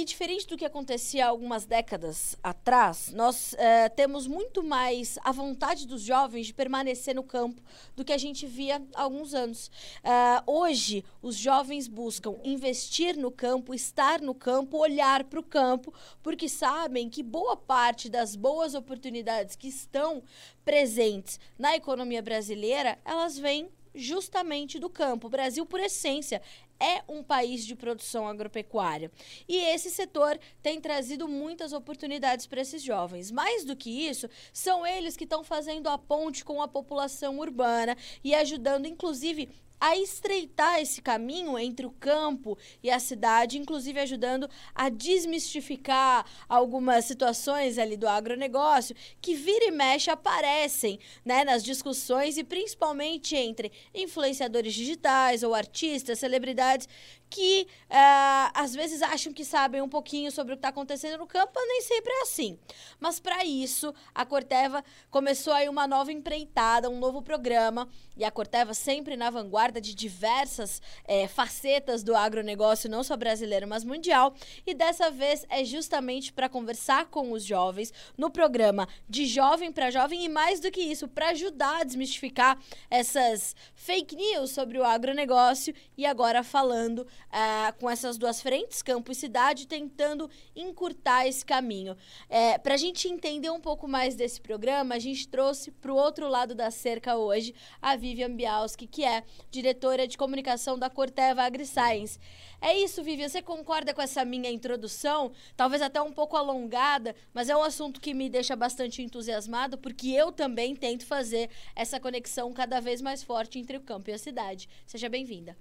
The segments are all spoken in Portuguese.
e, diferente do que acontecia algumas décadas atrás, nós uh, temos muito mais a vontade dos jovens de permanecer no campo do que a gente via há alguns anos. Uh, hoje, os jovens buscam investir no campo, estar no campo, olhar para o campo, porque sabem que boa parte das boas oportunidades que estão presentes na economia brasileira, elas vêm justamente do campo. O Brasil, por essência, é um país de produção agropecuária. E esse setor tem trazido muitas oportunidades para esses jovens. Mais do que isso, são eles que estão fazendo a ponte com a população urbana e ajudando, inclusive, a estreitar esse caminho entre o campo e a cidade, inclusive ajudando a desmistificar algumas situações ali do agronegócio que vira e mexe aparecem né, nas discussões e principalmente entre influenciadores digitais ou artistas, celebridades que uh, às vezes acham que sabem um pouquinho sobre o que está acontecendo no campo, mas nem sempre é assim. Mas para isso, a Corteva começou aí uma nova empreitada, um novo programa, e a Corteva sempre na vanguarda de diversas é, facetas do agronegócio, não só brasileiro, mas mundial. E dessa vez é justamente para conversar com os jovens no programa de jovem para jovem, e mais do que isso, para ajudar a desmistificar essas fake news sobre o agronegócio. E agora falando uh, com essas duas frentes, campo e cidade, tentando encurtar esse caminho. É, para a gente entender um pouco mais desse programa, a gente trouxe para o outro lado da cerca hoje a Vivian Bialski, que é diretora de comunicação da Corteva AgriScience. É isso, Vivian, você concorda com essa minha introdução? Talvez até um pouco alongada, mas é um assunto que me deixa bastante entusiasmado, porque eu também tento fazer essa conexão cada vez mais forte entre o campo e a cidade. Seja bem-vinda.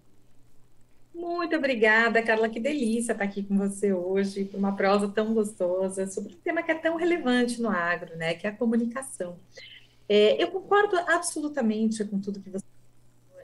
Muito obrigada, Carla. Que delícia estar aqui com você hoje, por uma prosa tão gostosa, sobre um tema que é tão relevante no agro, né? Que é a comunicação. É, eu concordo absolutamente com tudo que você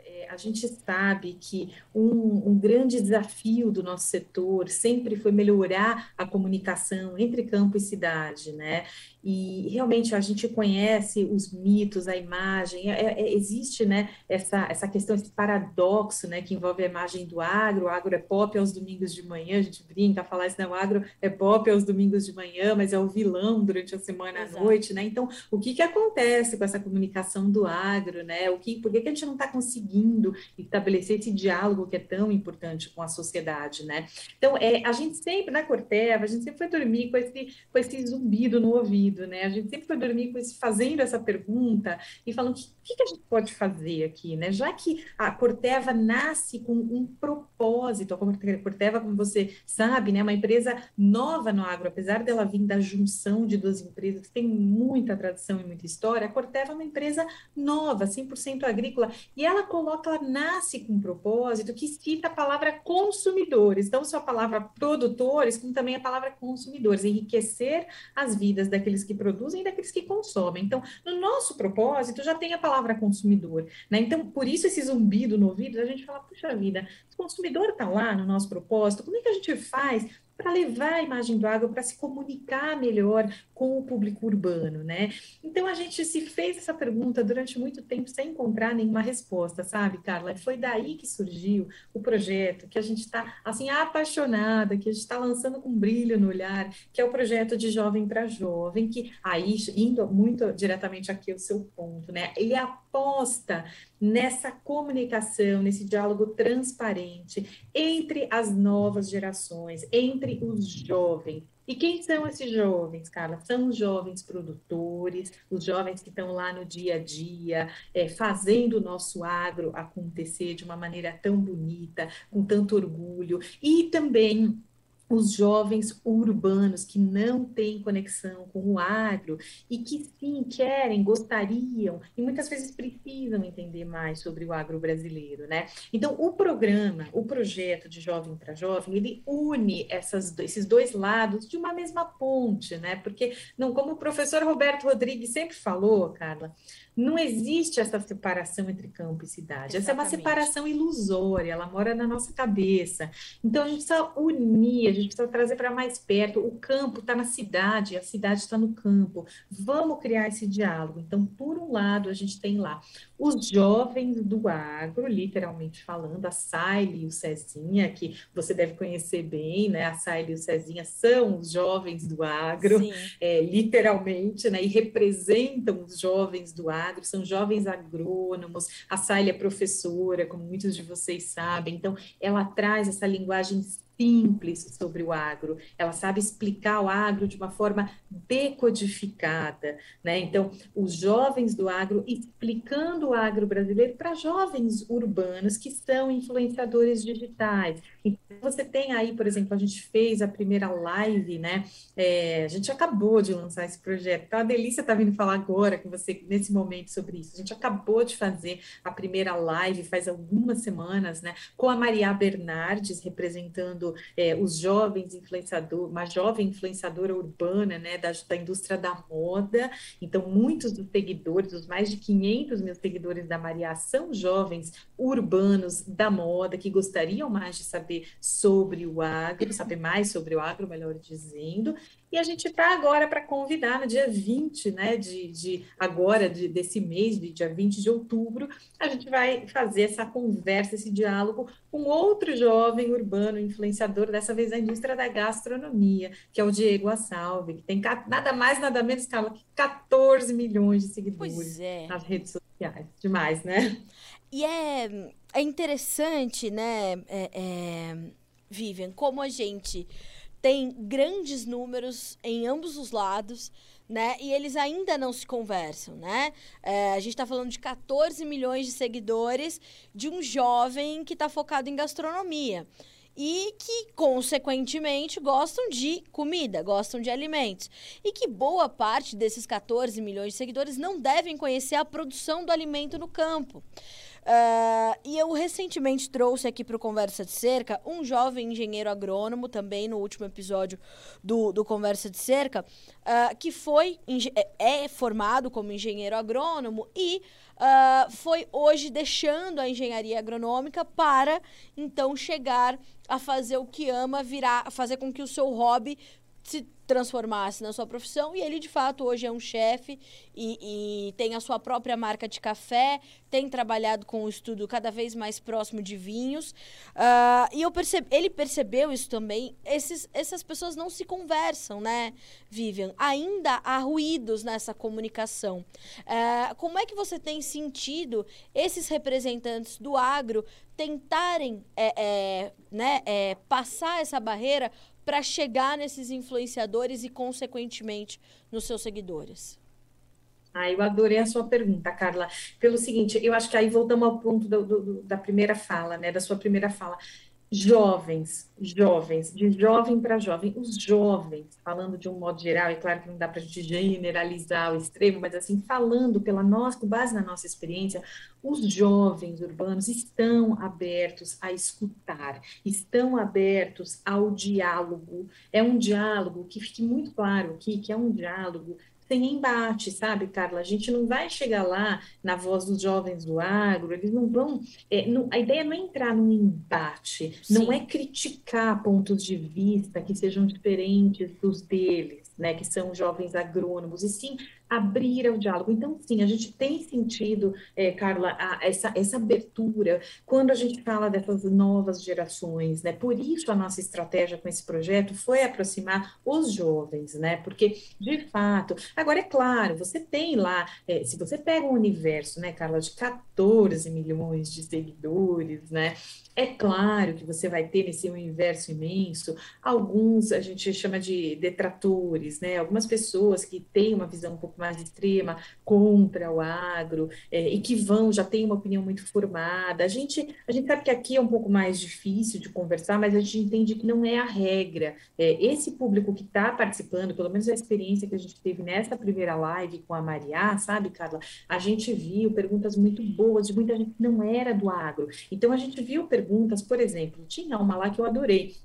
é, a gente sabe que um, um, grande desafio do nosso setor sempre foi melhorar a comunicação entre campo e cidade, né? E realmente a gente conhece os mitos, a imagem, é, é, existe né, essa, essa questão, esse paradoxo né, que envolve a imagem do agro, o agro é pop aos domingos de manhã, a gente brinca, falar isso, né, o agro é pop aos domingos de manhã, mas é o vilão durante a semana Exato. à noite, né? Então, o que, que acontece com essa comunicação do agro, né? O que, por que, que a gente não está conseguindo estabelecer esse diálogo que é tão importante com a sociedade, né? Então, é, a gente sempre, na Corteva, a gente sempre foi dormir com esse, com esse zumbido no ouvido, né? A gente sempre foi dormir com esse, fazendo essa pergunta e falando o que, que, a gente pode fazer aqui, né? Já que a Corteva nasce com um propósito, a Corteva, como você sabe, né, é uma empresa nova no agro, apesar dela vir da junção de duas empresas que tem muita tradição e muita história, a Corteva é uma empresa nova, 100% agrícola, e ela coloca, ela nasce com um propósito que cita a palavra consumidores, não só a palavra produtores, como também a palavra consumidores, enriquecer as vidas daqueles daqueles que produzem e daqueles que consomem. Então, no nosso propósito já tem a palavra consumidor, né? Então, por isso esse zumbido no ouvido, a gente fala, puxa vida, o consumidor está lá no nosso propósito, como é que a gente faz para levar a imagem do agro, para se comunicar melhor com o público urbano, né? Então a gente se fez essa pergunta durante muito tempo sem encontrar nenhuma resposta, sabe, Carla? Foi daí que surgiu o projeto, que a gente está assim apaixonada, que a gente está lançando com brilho no olhar, que é o projeto de jovem para jovem, que aí indo muito diretamente aqui ao seu ponto, né? Ele aposta nessa comunicação, nesse diálogo transparente entre as novas gerações, entre os jovens. E quem são esses jovens, Carla? São os jovens produtores, os jovens que estão lá no dia a dia, é, fazendo o nosso agro acontecer de uma maneira tão bonita, com tanto orgulho, e também os jovens urbanos que não têm conexão com o agro e que sim querem, gostariam e muitas vezes precisam entender mais sobre o agro brasileiro, né? Então, o programa, o projeto de Jovem para Jovem, ele une essas, esses dois lados de uma mesma ponte, né? Porque, não, como o professor Roberto Rodrigues sempre falou, Carla, não existe essa separação entre campo e cidade. Exatamente. Essa é uma separação ilusória, ela mora na nossa cabeça. Então a gente precisa unir, a gente precisa trazer para mais perto. O campo está na cidade, a cidade está no campo. Vamos criar esse diálogo. Então, por um lado, a gente tem lá os jovens do agro, literalmente falando, a Saile e o Cezinha, que você deve conhecer bem, né? A Saile e o Cezinha são os jovens do agro, é, literalmente, né? E representam os jovens do agro, são jovens agrônomos. A Saile é professora, como muitos de vocês sabem, então ela traz essa linguagem simples sobre o agro, ela sabe explicar o agro de uma forma decodificada, né? Então, os jovens do agro explicando o agro brasileiro para jovens urbanos que são influenciadores digitais. Então, você tem aí, por exemplo, a gente fez a primeira live, né? É, a gente acabou de lançar esse projeto. Então, a Delícia está vindo falar agora com você nesse momento sobre isso. A gente acabou de fazer a primeira live faz algumas semanas, né? Com a Maria Bernardes representando é, os jovens influenciadores, uma jovem influenciadora urbana, né? Da, da indústria da moda. Então, muitos dos seguidores, os mais de 500 mil seguidores da Maria são jovens urbanos da moda que gostariam mais de saber saber sobre o agro, saber mais sobre o agro, melhor dizendo. E a gente está agora para convidar no dia 20, né, de, de agora, de, desse mês, de dia 20 de outubro, a gente vai fazer essa conversa, esse diálogo com outro jovem urbano influenciador, dessa vez da indústria da gastronomia, que é o Diego Assalve, que tem nada mais, nada menos, Carla, que 14 milhões de seguidores é. nas redes sociais. Demais, né? E é, é interessante, né, é, é, Vivian, como a gente tem grandes números em ambos os lados, né? E eles ainda não se conversam, né? É, a gente está falando de 14 milhões de seguidores de um jovem que está focado em gastronomia e que, consequentemente, gostam de comida, gostam de alimentos. E que boa parte desses 14 milhões de seguidores não devem conhecer a produção do alimento no campo. Uh, e eu recentemente trouxe aqui para o Conversa de Cerca um jovem engenheiro agrônomo, também no último episódio do, do Conversa de Cerca, uh, que foi é, é formado como engenheiro agrônomo e uh, foi hoje deixando a engenharia agronômica para então chegar a fazer o que ama, virar, fazer com que o seu hobby se transformasse na sua profissão e ele de fato hoje é um chefe e, e, tem a sua própria marca de café, tem trabalhado com o estudo cada vez mais próximo de vinhos uh, e eu percebe, ele percebeu isso também. Esses, essas pessoas não se conversam, né, Vivian? Ainda há ruídos nessa comunicação. Uh, como é que você tem sentido esses representantes do agro tentarem é, é, né, é, passar essa barreira para chegar nesses influenciadores e, consequentemente, nos seus seguidores? Ah, eu adorei a sua pergunta, Carla. Pelo seguinte, eu acho que aí voltamos ao ponto do, do, da primeira fala, né? Da sua primeira fala jovens, jovens, de jovem para jovem, os jovens, falando de um modo geral, e claro que não dá para generalizar o extremo, mas assim, falando pela nossa, com base na nossa experiência, os jovens urbanos estão abertos a escutar, estão abertos ao diálogo. É um diálogo que fique muito claro aqui, que é um diálogo sem embate, sabe, Carla? A gente não vai chegar lá na voz dos jovens do agro, eles não vão. É, não, a ideia não é entrar num embate, Sim. não é criticar pontos de vista que sejam diferentes dos deles, né, que são jovens agrônomos, e sim abrir ao diálogo. Então, sim, a gente tem sentido, é, Carla, a, essa, essa abertura quando a gente fala dessas novas gerações, né? Por isso a nossa estratégia com esse projeto foi aproximar os jovens, né? Porque, de fato, agora é claro, você tem lá, é, se você pega um universo, né, Carla, de 14 milhões de seguidores, né? É claro que você vai ter nesse universo imenso alguns, a gente chama de detratores, né? Algumas pessoas que têm uma visão um pouco mais extrema contra o agro é, e que vão, já têm uma opinião muito formada. A gente, a gente sabe que aqui é um pouco mais difícil de conversar, mas a gente entende que não é a regra. É, esse público que está participando, pelo menos a experiência que a gente teve nessa primeira live com a Maria, sabe, Carla? A gente viu perguntas muito boas de muita gente que não era do agro. Então, a gente viu perguntas, por exemplo, tinha uma lá que eu adorei,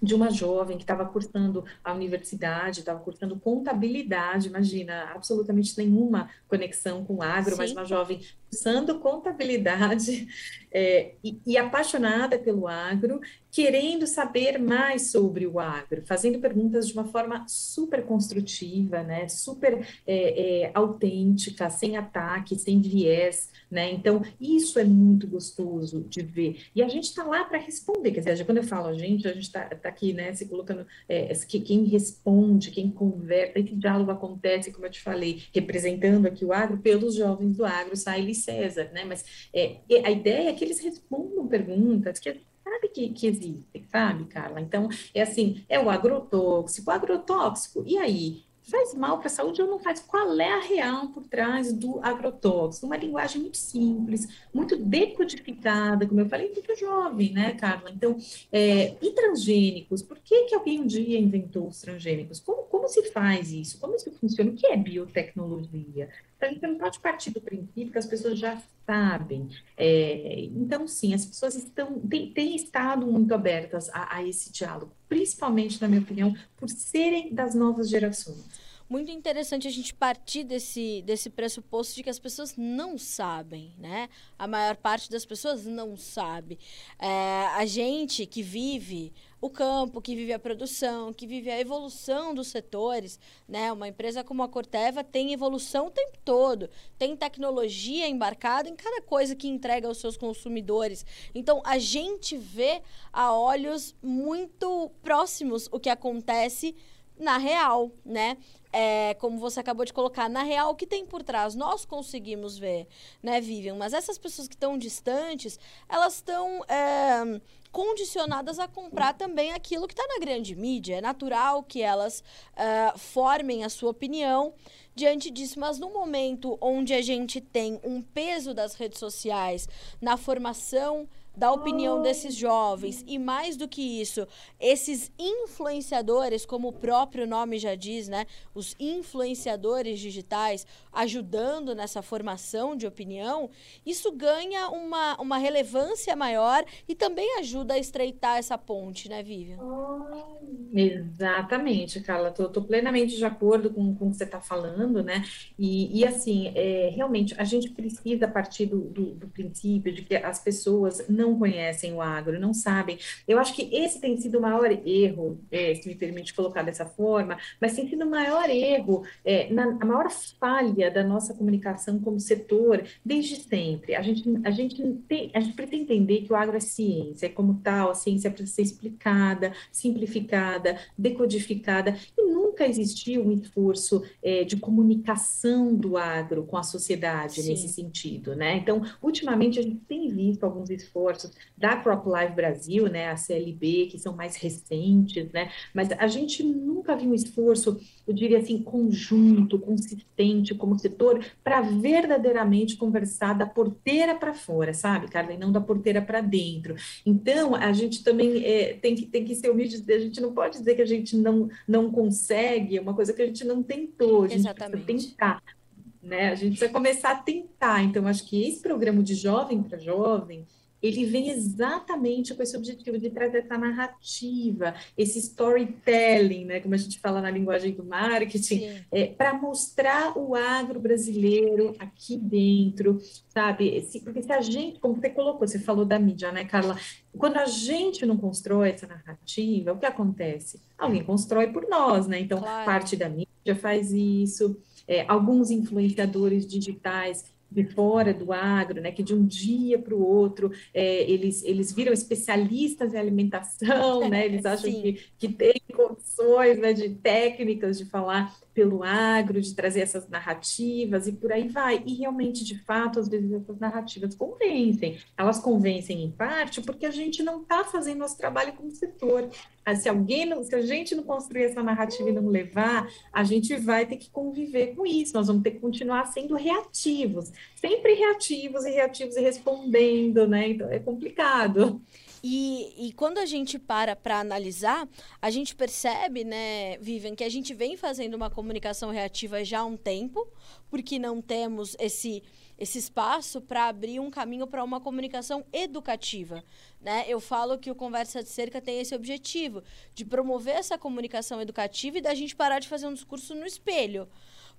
de uma jovem que estava cursando a universidade, estava cursando contabilidade, imagina, absolutamente nenhuma conexão com o agro, Sim. mas uma jovem cursando contabilidade é, e, e, apaixonada pelo agro, querendo saber mais sobre o agro, fazendo perguntas de uma forma super construtiva, né, super é, é, autêntica, sem ataque, sem viés, né? Então, isso é muito gostoso de ver. E a gente está lá para responder, quer dizer, quando eu falo a gente, a gente está tá aqui, né, se colocando, é, quem responde, quem conversa, esse diálogo acontece, como eu te falei, representando aqui o agro, pelos jovens do agro, Saile César, né? Mas é, a ideia é que eles respondam perguntas que sabe que, que existem, sabe, Carla? Então, é assim, é o agrotóxico, agrotóxico, e aí? Faz mal para a saúde ou não faz? Qual é a real por trás do agrotóxico? Uma linguagem muito simples, muito decodificada, como eu falei, muito jovem, né, Carla? Então, é, e transgênicos? Por que, que alguém um dia inventou os transgênicos? Como, como se faz isso? Como isso funciona? O que é biotecnologia? A gente não pode partir do princípio que as pessoas já sabem. É, então, sim, as pessoas estão têm, têm estado muito abertas a, a esse diálogo, principalmente, na minha opinião, por serem das novas gerações muito interessante a gente partir desse, desse pressuposto de que as pessoas não sabem, né? A maior parte das pessoas não sabe. É, a gente que vive o campo, que vive a produção, que vive a evolução dos setores, né? Uma empresa como a Corteva tem evolução o tempo todo, tem tecnologia embarcada em cada coisa que entrega aos seus consumidores. Então, a gente vê a olhos muito próximos o que acontece na real, né? É, como você acabou de colocar, na real, o que tem por trás? Nós conseguimos ver, né, Vivian? Mas essas pessoas que estão distantes, elas estão é, condicionadas a comprar também aquilo que está na grande mídia. É natural que elas é, formem a sua opinião diante disso, mas no momento onde a gente tem um peso das redes sociais na formação da opinião desses jovens e mais do que isso, esses influenciadores, como o próprio nome já diz, né, os influenciadores digitais ajudando nessa formação de opinião, isso ganha uma, uma relevância maior e também ajuda a estreitar essa ponte, né, Vivian? Exatamente, Carla, estou plenamente de acordo com, com o que você está falando, né? E, e assim, é, realmente a gente precisa partir do, do, do princípio de que as pessoas não não conhecem o agro, não sabem. Eu acho que esse tem sido o maior erro, é, se me permite colocar dessa forma, mas tem sido o maior erro, é, na, a maior falha da nossa comunicação como setor desde sempre. A gente, a gente, tem, a gente precisa entender que o agro é ciência, e como tal, a ciência precisa ser explicada, simplificada, decodificada, e nunca existiu um esforço é, de comunicação do agro com a sociedade Sim. nesse sentido, né? Então, ultimamente a gente tem visto alguns esforços esforços da CropLife Brasil, né, a CLB, que são mais recentes, né, mas a gente nunca viu um esforço, eu diria assim, conjunto, consistente como setor, para verdadeiramente conversar da porteira para fora, sabe, Carla, e não da porteira para dentro. Então, a gente também é, tem, que, tem que ser humilde, a gente não pode dizer que a gente não, não consegue, é uma coisa que a gente não tentou, a gente Exatamente. precisa tentar. Né? A gente precisa começar a tentar. Então, acho que esse programa de jovem para jovem, ele vem exatamente com esse objetivo de trazer essa narrativa, esse storytelling, né, como a gente fala na linguagem do marketing, é, para mostrar o agro brasileiro aqui dentro, sabe? porque se a gente, como você colocou, você falou da mídia, né, Carla? Quando a gente não constrói essa narrativa, o que acontece? Alguém constrói por nós, né? Então, claro. parte da mídia faz isso, é, alguns influenciadores digitais de fora do agro, né, que de um dia para o outro é, eles, eles viram especialistas em alimentação, né, eles acham que, que tem condições né, de técnicas de falar pelo agro, de trazer essas narrativas e por aí vai. E realmente, de fato, às vezes essas narrativas convencem. Elas convencem em parte porque a gente não está fazendo nosso trabalho como setor. Ah, se alguém, não, se a gente não construir essa narrativa e não levar, a gente vai ter que conviver com isso. Nós vamos ter que continuar sendo reativos, sempre reativos e reativos e respondendo, né? Então é complicado. E, e quando a gente para para analisar, a gente percebe, né, Vivian, que a gente vem fazendo uma comunicação reativa já há um tempo, porque não temos esse esse espaço para abrir um caminho para uma comunicação educativa. Né? Eu falo que o Conversa de Cerca tem esse objetivo, de promover essa comunicação educativa e da gente parar de fazer um discurso no espelho.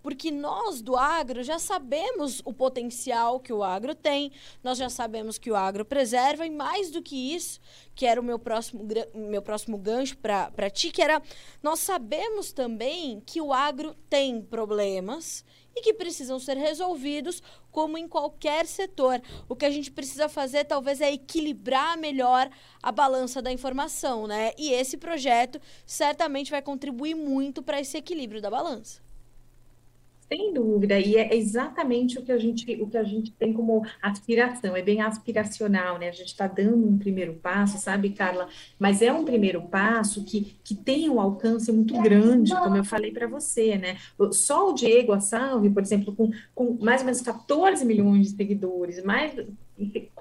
Porque nós do agro já sabemos o potencial que o agro tem, nós já sabemos que o agro preserva, e mais do que isso, que era o meu próximo, meu próximo gancho para ti, que era nós sabemos também que o agro tem problemas e que precisam ser resolvidos como em qualquer setor. O que a gente precisa fazer talvez é equilibrar melhor a balança da informação, né? E esse projeto certamente vai contribuir muito para esse equilíbrio da balança. Sem dúvida, e é exatamente o que a gente, o que a gente tem como aspiração, é bem aspiracional, né? A gente está dando um primeiro passo, sabe, Carla? Mas é um primeiro passo que, que tem um alcance muito grande, como eu falei para você, né? Só o Diego Assalve, por exemplo, com, com mais ou menos 14 milhões de seguidores, mais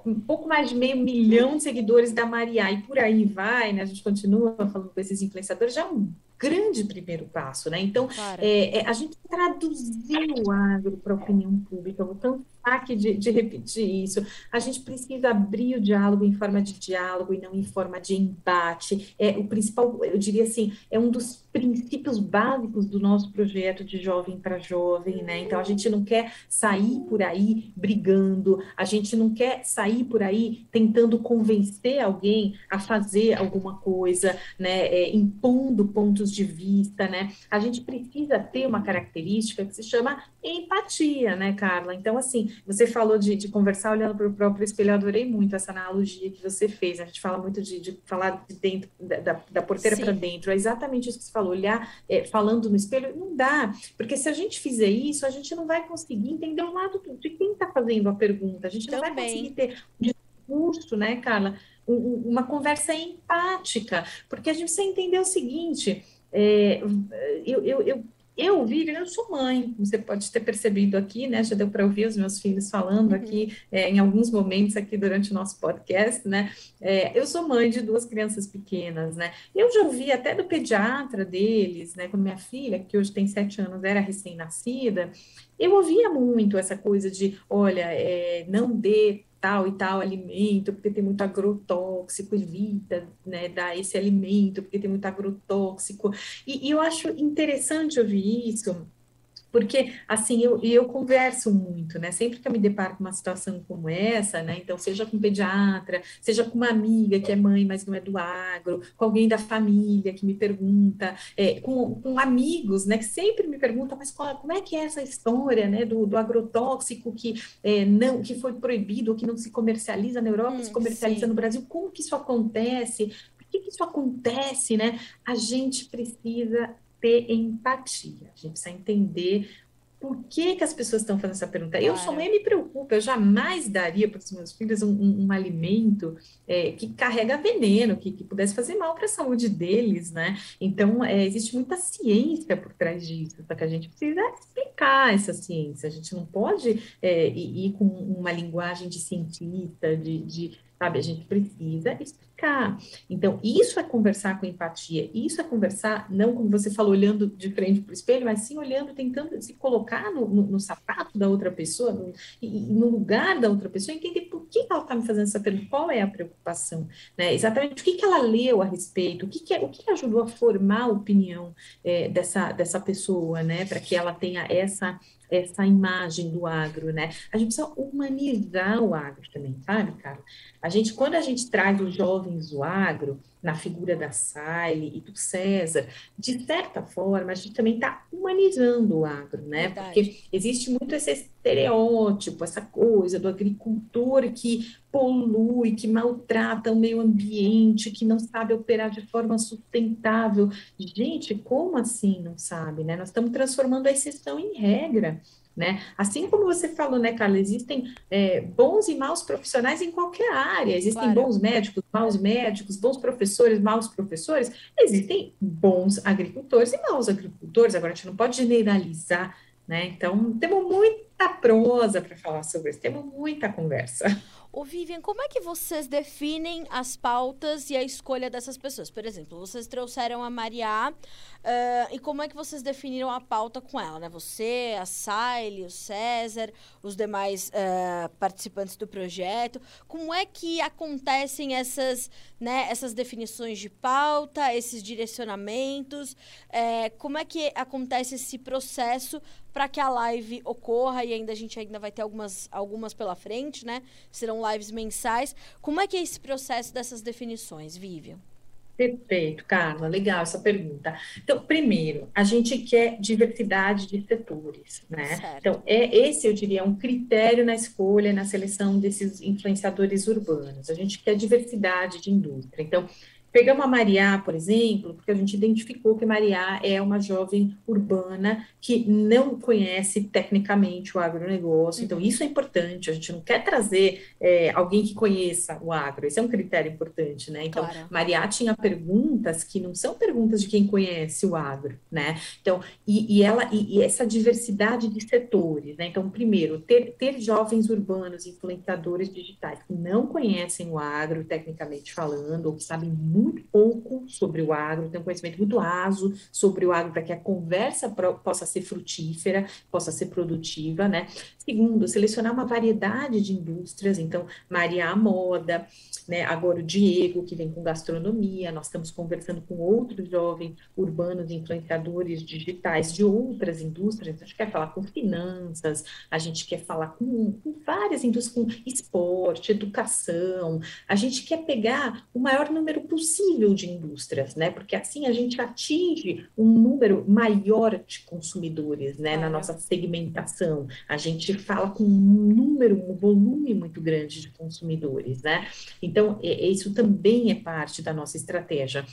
um pouco mais de meio milhão de seguidores da Maria, e por aí vai, né? A gente continua falando com esses influenciadores, já é um grande primeiro passo, né? Então, claro. é, é, a gente traduziu o agro para a opinião pública, vou aqui de, de, repetir isso. A gente precisa abrir o diálogo em forma de diálogo e não em forma de embate. É o principal, eu diria assim, é um dos princípios básicos do nosso projeto de jovem para jovem, né? Então a gente não quer sair por aí brigando, a gente não quer sair por aí tentando convencer alguém a fazer alguma coisa, né? É, impondo pontos de vista, né? A gente precisa ter uma característica que se chama empatia, né, Carla? Então, assim, você falou de, de conversar olhando para o próprio espelho, eu adorei muito essa analogia que você fez. A gente fala muito de, de falar de dentro, da, da porteira para dentro. É exatamente isso que você falou, olhar é, falando no espelho, não dá. Porque se a gente fizer isso, a gente não vai conseguir entender o lado de quem está fazendo a pergunta. A gente não vai conseguir ter um discurso, né, Carla? Um, uma conversa empática. Porque a gente precisa entender o seguinte. É, eu, eu, eu eu, Vivian, eu sou mãe, você pode ter percebido aqui, né? Já deu para ouvir os meus filhos falando uhum. aqui é, em alguns momentos aqui durante o nosso podcast, né? É, eu sou mãe de duas crianças pequenas, né? Eu já ouvi até do pediatra deles, né? Quando minha filha, que hoje tem sete anos, era recém-nascida, eu ouvia muito essa coisa de, olha, é, não dê tal e tal alimento, porque tem muito agrotóxico, evita né, dar esse alimento, porque tem muito agrotóxico. E, e eu acho interessante ouvir isso, porque, assim, eu, eu converso muito, né? Sempre que eu me deparo com uma situação como essa, né? Então, seja com um pediatra, seja com uma amiga que é mãe, mas não é do agro, com alguém da família que me pergunta, é, com, com, amigos, né? Que sempre me perguntam, mas qual, como é que é essa história, né? Do, do agrotóxico que, é, não, que foi proibido, que não se comercializa na Europa, hum, se comercializa sim. no Brasil. Como que isso acontece? Por que, que isso acontece, né? A gente precisa ter empatia. A gente precisa entender por que, que as pessoas estão fazendo essa pergunta. Claro. Eu sou mãe, me preocupa, eu jamais daria para os meus filhos um, um, um alimento é, que carrega veneno, que, que pudesse fazer mal para a saúde deles, né? Então, é, existe muita ciência por trás disso, só que a gente precisa explicar essa ciência, a gente não pode é, ir, ir, com uma linguagem de cientista, de, de sabe? A gente precisa explicar. Então, isso é conversar com empatia, isso é conversar, não como você falou, olhando de frente para o espelho, mas sim olhando, tentando se colocar no, no, no sapato da outra pessoa, no, no lugar da outra pessoa, entender por que ela está me fazendo essa pergunta, qual é a preocupação, né? Exatamente o que, que ela leu a respeito, o que, que, é, o que ajudou a formar a opinião é, dessa, dessa pessoa, né? Para que ela tenha essa essa imagem do agro, né? A gente precisa humanizar o agro também, sabe, Carla? A gente, quando a gente traz os jovens do agro, na figura da Saile e do César, de certa forma, a gente também está humanizando o agro, né? Verdade. Porque existe muito esse estereótipo, essa coisa do agricultor que polui, que maltrata o meio ambiente, que não sabe operar de forma sustentável. Gente, como assim não sabe, né? Nós estamos transformando a exceção em regra. Né? Assim como você falou, né, Carla, existem é, bons e maus profissionais em qualquer área, existem claro. bons médicos, maus médicos, bons professores, maus professores, existem bons agricultores e maus agricultores, agora a gente não pode generalizar, né? Então, temos muita prosa para falar sobre isso, temos muita conversa. Ô Vivian, como é que vocês definem as pautas e a escolha dessas pessoas? Por exemplo, vocês trouxeram a Maria uh, e como é que vocês definiram a pauta com ela, né? Você, a Saile, o César, os demais uh, participantes do projeto. Como é que acontecem essas, né, essas definições de pauta, esses direcionamentos? Uh, como é que acontece esse processo para que a live ocorra e ainda a gente ainda vai ter algumas, algumas pela frente, né? Serão lives mensais. Como é que é esse processo dessas definições, Vivian? Perfeito, Carla, legal essa pergunta. Então, primeiro, a gente quer diversidade de setores, né? Certo. Então, é esse, eu diria, um critério na escolha, na seleção desses influenciadores urbanos. A gente quer diversidade de indústria. Então, Pegamos a Maria, por exemplo, porque a gente identificou que Maria é uma jovem urbana que não conhece tecnicamente o agronegócio. Então, isso é importante. A gente não quer trazer é, alguém que conheça o agro. Esse é um critério importante, né? Então, claro. Maria tinha perguntas que não são perguntas de quem conhece o agro, né? Então, e, e ela e, e, essa diversidade de setores, né? Então, primeiro, ter, ter jovens urbanos, influenciadores digitais que não conhecem o agro, tecnicamente falando, ou que sabem muito muito pouco sobre o agro, tem um conhecimento muito raso sobre o agro para que a conversa pro, possa ser frutífera, possa ser produtiva, né? Segundo, selecionar uma variedade de indústrias, então, Maria a moda, né? Agora o Diego, que vem com gastronomia, nós estamos conversando com outros jovens urbanos influenciadores digitais de outras indústrias, a gente quer falar com finanças, a gente quer falar com, com várias indústrias, com esporte, educação, a gente quer pegar o maior número possível possível de indústrias, né? Porque assim a gente atinge um número maior de consumidores, né? Na nossa segmentação, a gente fala com um número, um volume muito grande de consumidores, né? Então, isso também é parte da nossa estratégia.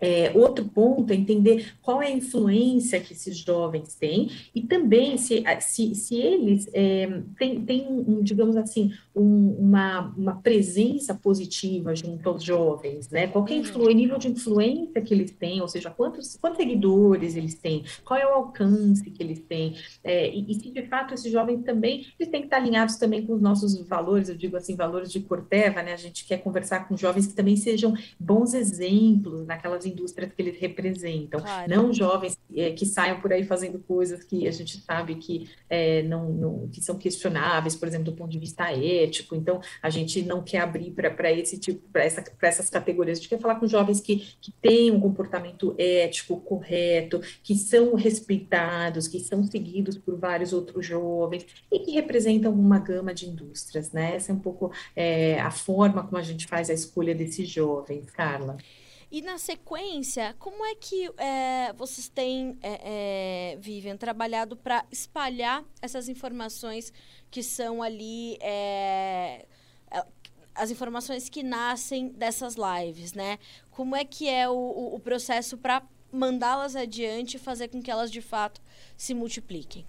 É, outro ponto é entender qual é a influência que esses jovens têm e também se, se, se eles é, têm, têm um, digamos assim, um, uma, uma presença positiva junto aos jovens, né? Qual é o nível de influência que eles têm, ou seja, quantos, quantos seguidores eles têm, qual é o alcance que eles têm, é, e, e, se de fato esses jovens também, eles têm que estar alinhados também com os nossos valores, eu digo assim, valores de Corteva, né? A gente quer conversar com jovens que também sejam bons exemplos naquelas indústrias que eles representam, claro. não jovens é, que saiam por aí fazendo coisas que a gente sabe que é, não, não, que são questionáveis, por exemplo, do ponto de vista ético. Então, a gente não quer abrir para esse tipo, para essa, essas categorias. A gente quer falar com jovens que, que têm um comportamento ético correto, que são respeitados, que são seguidos por vários outros jovens e que representam uma gama de indústrias, né? Essa é um pouco é, a forma como a gente faz a escolha desses jovens, Carla. E na sequência, como é que é, vocês têm, é, é, Vivian, trabalhado para espalhar essas informações que são ali as informações que nascem dessas lives, né? Como é que é o, o, o processo para mandá-las adiante e fazer com que elas de fato se multipliquem?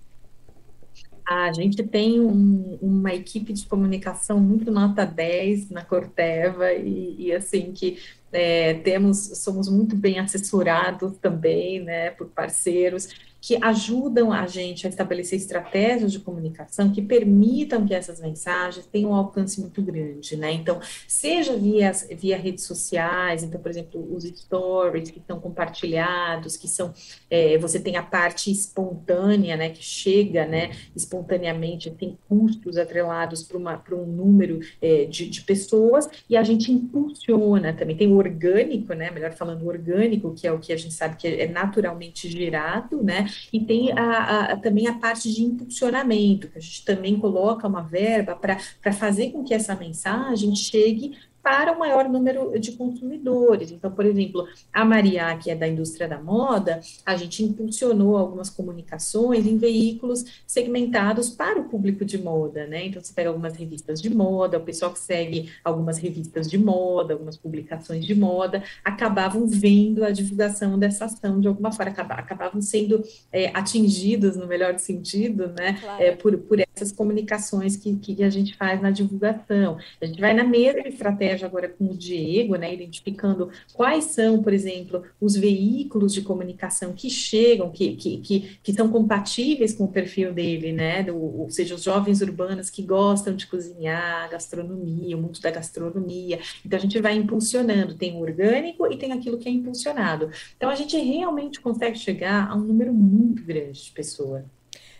A gente tem um, uma equipe de comunicação muito nota 10 na Corteva e, e assim que é, temos, somos muito bem assessorados também, né, por parceiros que ajudam a gente a estabelecer estratégias de comunicação que permitam que essas mensagens tenham um alcance muito grande, né? Então, seja via, via redes sociais, então, por exemplo, os stories que estão compartilhados, que são, é, você tem a parte espontânea, né, que chega, né, espontaneamente, tem custos atrelados para um número é, de, de pessoas, e a gente impulsiona também, tem o orgânico, né, melhor falando, orgânico, que é o que a gente sabe que é naturalmente gerado, né, e tem a, a, também a parte de impulsionamento, que a gente também coloca uma verba para fazer com que essa mensagem chegue para o maior número de consumidores. Então, por exemplo, a Maria, que é da indústria da moda, a gente impulsionou algumas comunicações em veículos segmentados para o público de moda, né? Então, você pega algumas revistas de moda, o pessoal que segue algumas revistas de moda, algumas publicações de moda, acabavam vendo a divulgação dessa ação de alguma forma, acabavam sendo é, atingidos, no melhor sentido, né? Claro. É, por, por essas comunicações que, que a gente faz na divulgação. A gente vai na mesma estratégia estratégia agora com o Diego, né, identificando quais são, por exemplo, os veículos de comunicação que chegam, que, que, que, que são compatíveis com o perfil dele, né, do, ou seja, os jovens urbanos que gostam de cozinhar, gastronomia, o mundo da gastronomia. Então, a gente vai impulsionando, tem o orgânico e tem aquilo que é impulsionado. Então, a gente realmente consegue chegar a um número muito grande de pessoas.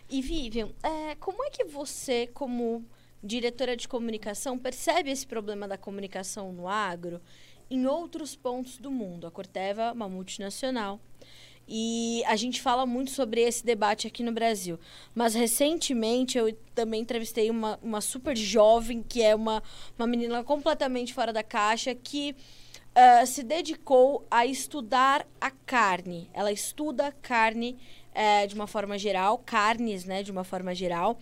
E Vivian, é, como é que você, como diretora de comunicação, percebe esse problema da comunicação no agro em outros pontos do mundo? A Corteva é uma multinacional. E a gente fala muito sobre esse debate aqui no Brasil. Mas recentemente eu também entrevistei uma, uma super jovem, que é uma, uma menina completamente fora da caixa, que uh, se dedicou a estudar a carne. Ela estuda carne uh, de uma forma geral, carnes, né, de uma forma geral.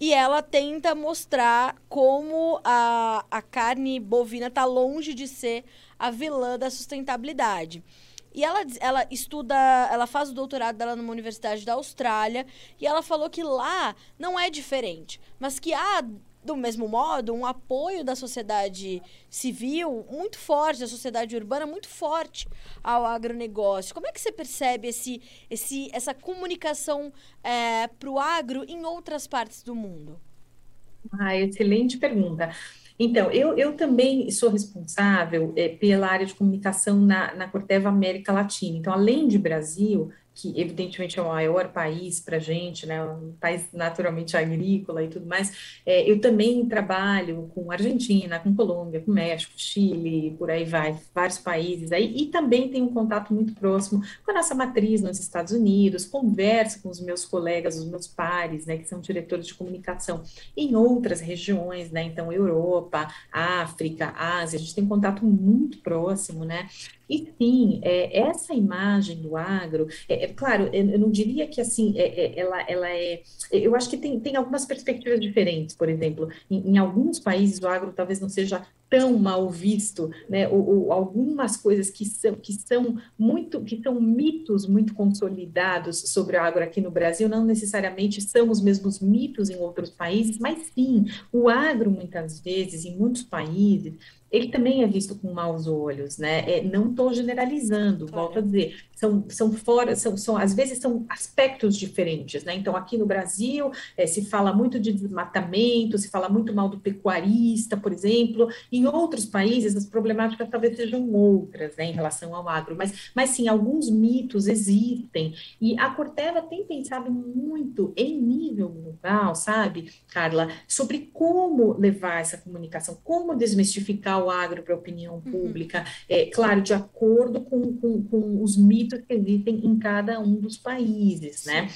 E ela tenta mostrar como a, a carne bovina está longe de ser a vilã da sustentabilidade. E ela, ela estuda, ela faz o doutorado dela numa universidade da Austrália e ela falou que lá não é diferente, mas que há do mesmo modo, um apoio da sociedade civil muito forte, da sociedade urbana muito forte ao agronegócio. Como é que você percebe esse, esse, essa comunicação é, para o agro em outras partes do mundo? Ah, excelente pergunta. Então, eu, eu também sou responsável é, pela área de comunicação na, na Corteva América Latina. Então, além de Brasil, que evidentemente é o maior país para a gente, né, um país naturalmente agrícola e tudo mais, é, eu também trabalho com Argentina, com Colômbia, com México, Chile, por aí vai, vários países aí, e também tenho um contato muito próximo com a nossa matriz nos Estados Unidos, converso com os meus colegas, os meus pares, né, que são diretores de comunicação em outras regiões, né, então Europa, África, Ásia, a gente tem contato muito próximo, né, e sim, é, essa imagem do agro, é, é claro, eu não diria que assim, é, é, ela, ela é. Eu acho que tem, tem algumas perspectivas diferentes, por exemplo, em, em alguns países o agro talvez não seja tão mal visto, né? Ou, ou, algumas coisas que são que são muito que são mitos muito consolidados sobre o agro aqui no Brasil não necessariamente são os mesmos mitos em outros países, mas sim o agro muitas vezes em muitos países ele também é visto com maus olhos, né? É, não estou generalizando, claro. volto a dizer, são, são fora, são, são, às vezes são aspectos diferentes, né? Então, aqui no Brasil, é, se fala muito de desmatamento, se fala muito mal do pecuarista, por exemplo, em outros países as problemáticas talvez sejam outras, né, em relação ao agro, mas, mas sim, alguns mitos existem, e a Corteva tem pensado muito em nível global, sabe, Carla, sobre como levar essa comunicação, como desmistificar o agro para a opinião uhum. pública, uhum. é, claro, de acordo com, com, com, os mitos que existem em cada um dos países, né?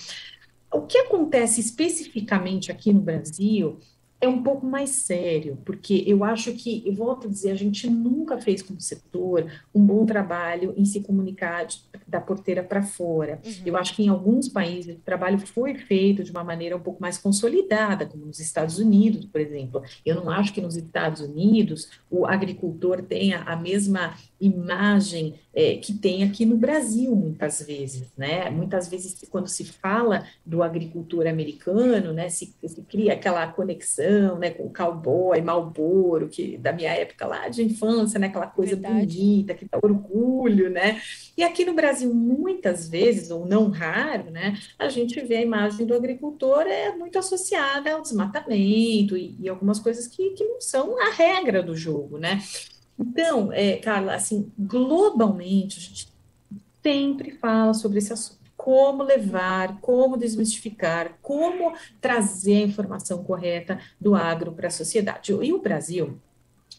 O que acontece especificamente aqui no Brasil é um pouco mais sério, porque eu acho que, eu volto a dizer, a gente nunca fez como setor um bom trabalho em se comunicar de, da porteira para fora. Uhum. Eu acho que em alguns países o trabalho foi feito de uma maneira um pouco mais consolidada, como nos Estados Unidos, por exemplo. Eu não acho que nos Estados Unidos o agricultor tenha a mesma imagem é, que tem aqui no Brasil, muitas vezes, né? Muitas vezes, quando se fala do agricultor americano, né, se, se cria aquela conexão, né, com o cowboy, Malboro, que da minha época lá de infância, né, aquela coisa Verdade. bonita, que dá orgulho, né? E aqui no Brasil, muitas vezes, ou não raro, né, a gente vê a imagem do agricultor é muito associada ao desmatamento e, e algumas coisas que, que não são a regra do jogo, né? Então, é, Carla, assim, globalmente, a gente sempre fala sobre esse assunto. Como levar, como desmistificar, como trazer a informação correta do agro para a sociedade. E o Brasil,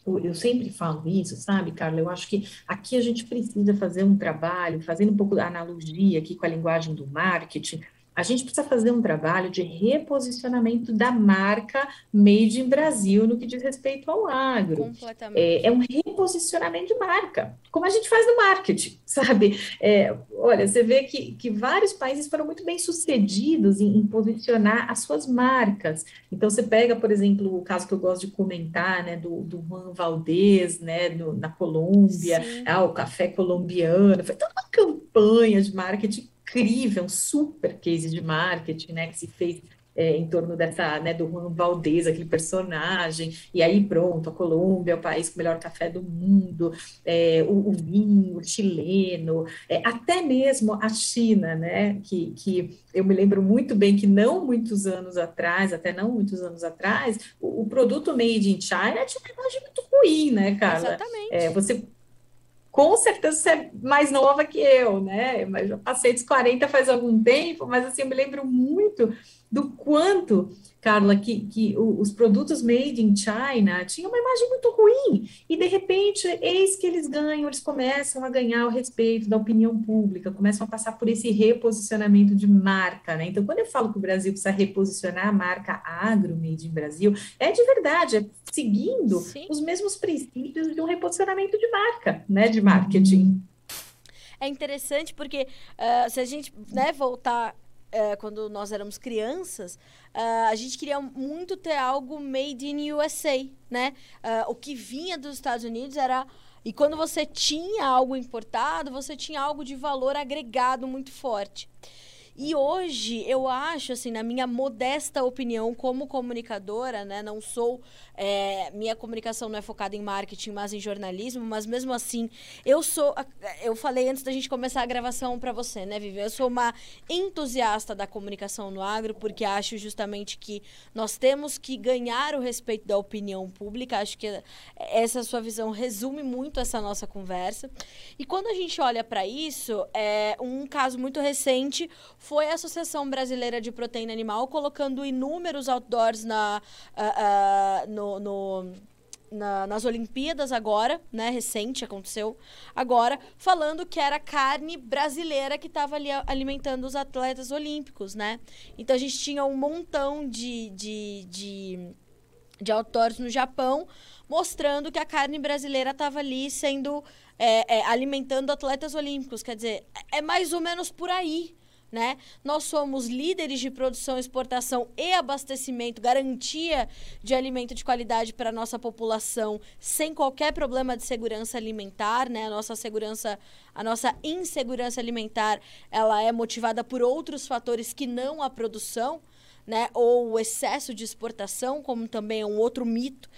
eu sempre falo isso, sabe, Carla? Eu acho que aqui a gente precisa fazer um trabalho, fazendo um pouco da analogia aqui com a linguagem do marketing, a gente precisa fazer um trabalho de reposicionamento da marca Made in Brasil no que diz respeito ao agro. É, é, um reposicionamento de marca, como a gente faz no marketing, sabe? É, olha, você vê que, que vários países foram muito bem sucedidos em, em, posicionar as suas marcas. Então, você pega, por exemplo, o caso que eu gosto de comentar, né, do, do Juan Valdez, né, no, na Colômbia, ah, o café colombiano, foi toda uma campanha de marketing incrível, um super case de marketing, né, que se fez é, em torno dessa, né, do Juan Valdez, aquele personagem, e aí pronto, a Colômbia é o país com o melhor café do mundo, é, o, o, vinho chileno, é, até mesmo a China, né, que, que eu me lembro muito bem que não muitos anos atrás, até não muitos anos atrás, o, o produto made in China tinha uma imagem muito ruim, né, Carla? Exatamente. É, você com certeza você é mais nova que eu, né? Mas já passei dos 40 faz algum tempo, mas assim, eu me lembro muito do quanto, Carla, que, que os produtos made in China tinham uma imagem muito ruim, e de repente, eis que eles ganham, eles começam a ganhar o respeito da opinião pública, começam a passar por esse reposicionamento de marca, né? Então, quando eu falo que o Brasil precisa reposicionar a marca agro made in Brasil, é de verdade, é seguindo Sim. os mesmos princípios de um reposicionamento de marca, né? De marketing. É interessante porque uh, se a gente né, voltar uh, quando nós éramos crianças, uh, a gente queria muito ter algo made in USA, né? Uh, o que vinha dos Estados Unidos era e quando você tinha algo importado, você tinha algo de valor agregado muito forte. E hoje eu acho, assim, na minha modesta opinião, como comunicadora, né? Não sou. É, minha comunicação não é focada em marketing, mas em jornalismo, mas mesmo assim, eu sou. Eu falei antes da gente começar a gravação para você, né, Vivi? Eu sou uma entusiasta da comunicação no agro, porque acho justamente que nós temos que ganhar o respeito da opinião pública. Acho que essa sua visão resume muito essa nossa conversa. E quando a gente olha para isso, é um caso muito recente foi a Associação Brasileira de Proteína Animal colocando inúmeros outdoors na, uh, uh, no, no na, nas Olimpíadas agora, né? Recente, aconteceu agora, falando que era carne brasileira que estava ali alimentando os atletas olímpicos, né? Então a gente tinha um montão de, de, de, de outdoors no Japão mostrando que a carne brasileira estava ali sendo é, é, alimentando atletas olímpicos. Quer dizer, é mais ou menos por aí né? Nós somos líderes de produção, exportação e abastecimento, garantia de alimento de qualidade para a nossa população, sem qualquer problema de segurança alimentar, né? A nossa segurança, a nossa insegurança alimentar, ela é motivada por outros fatores que não a produção, né? Ou o excesso de exportação, como também é um outro mito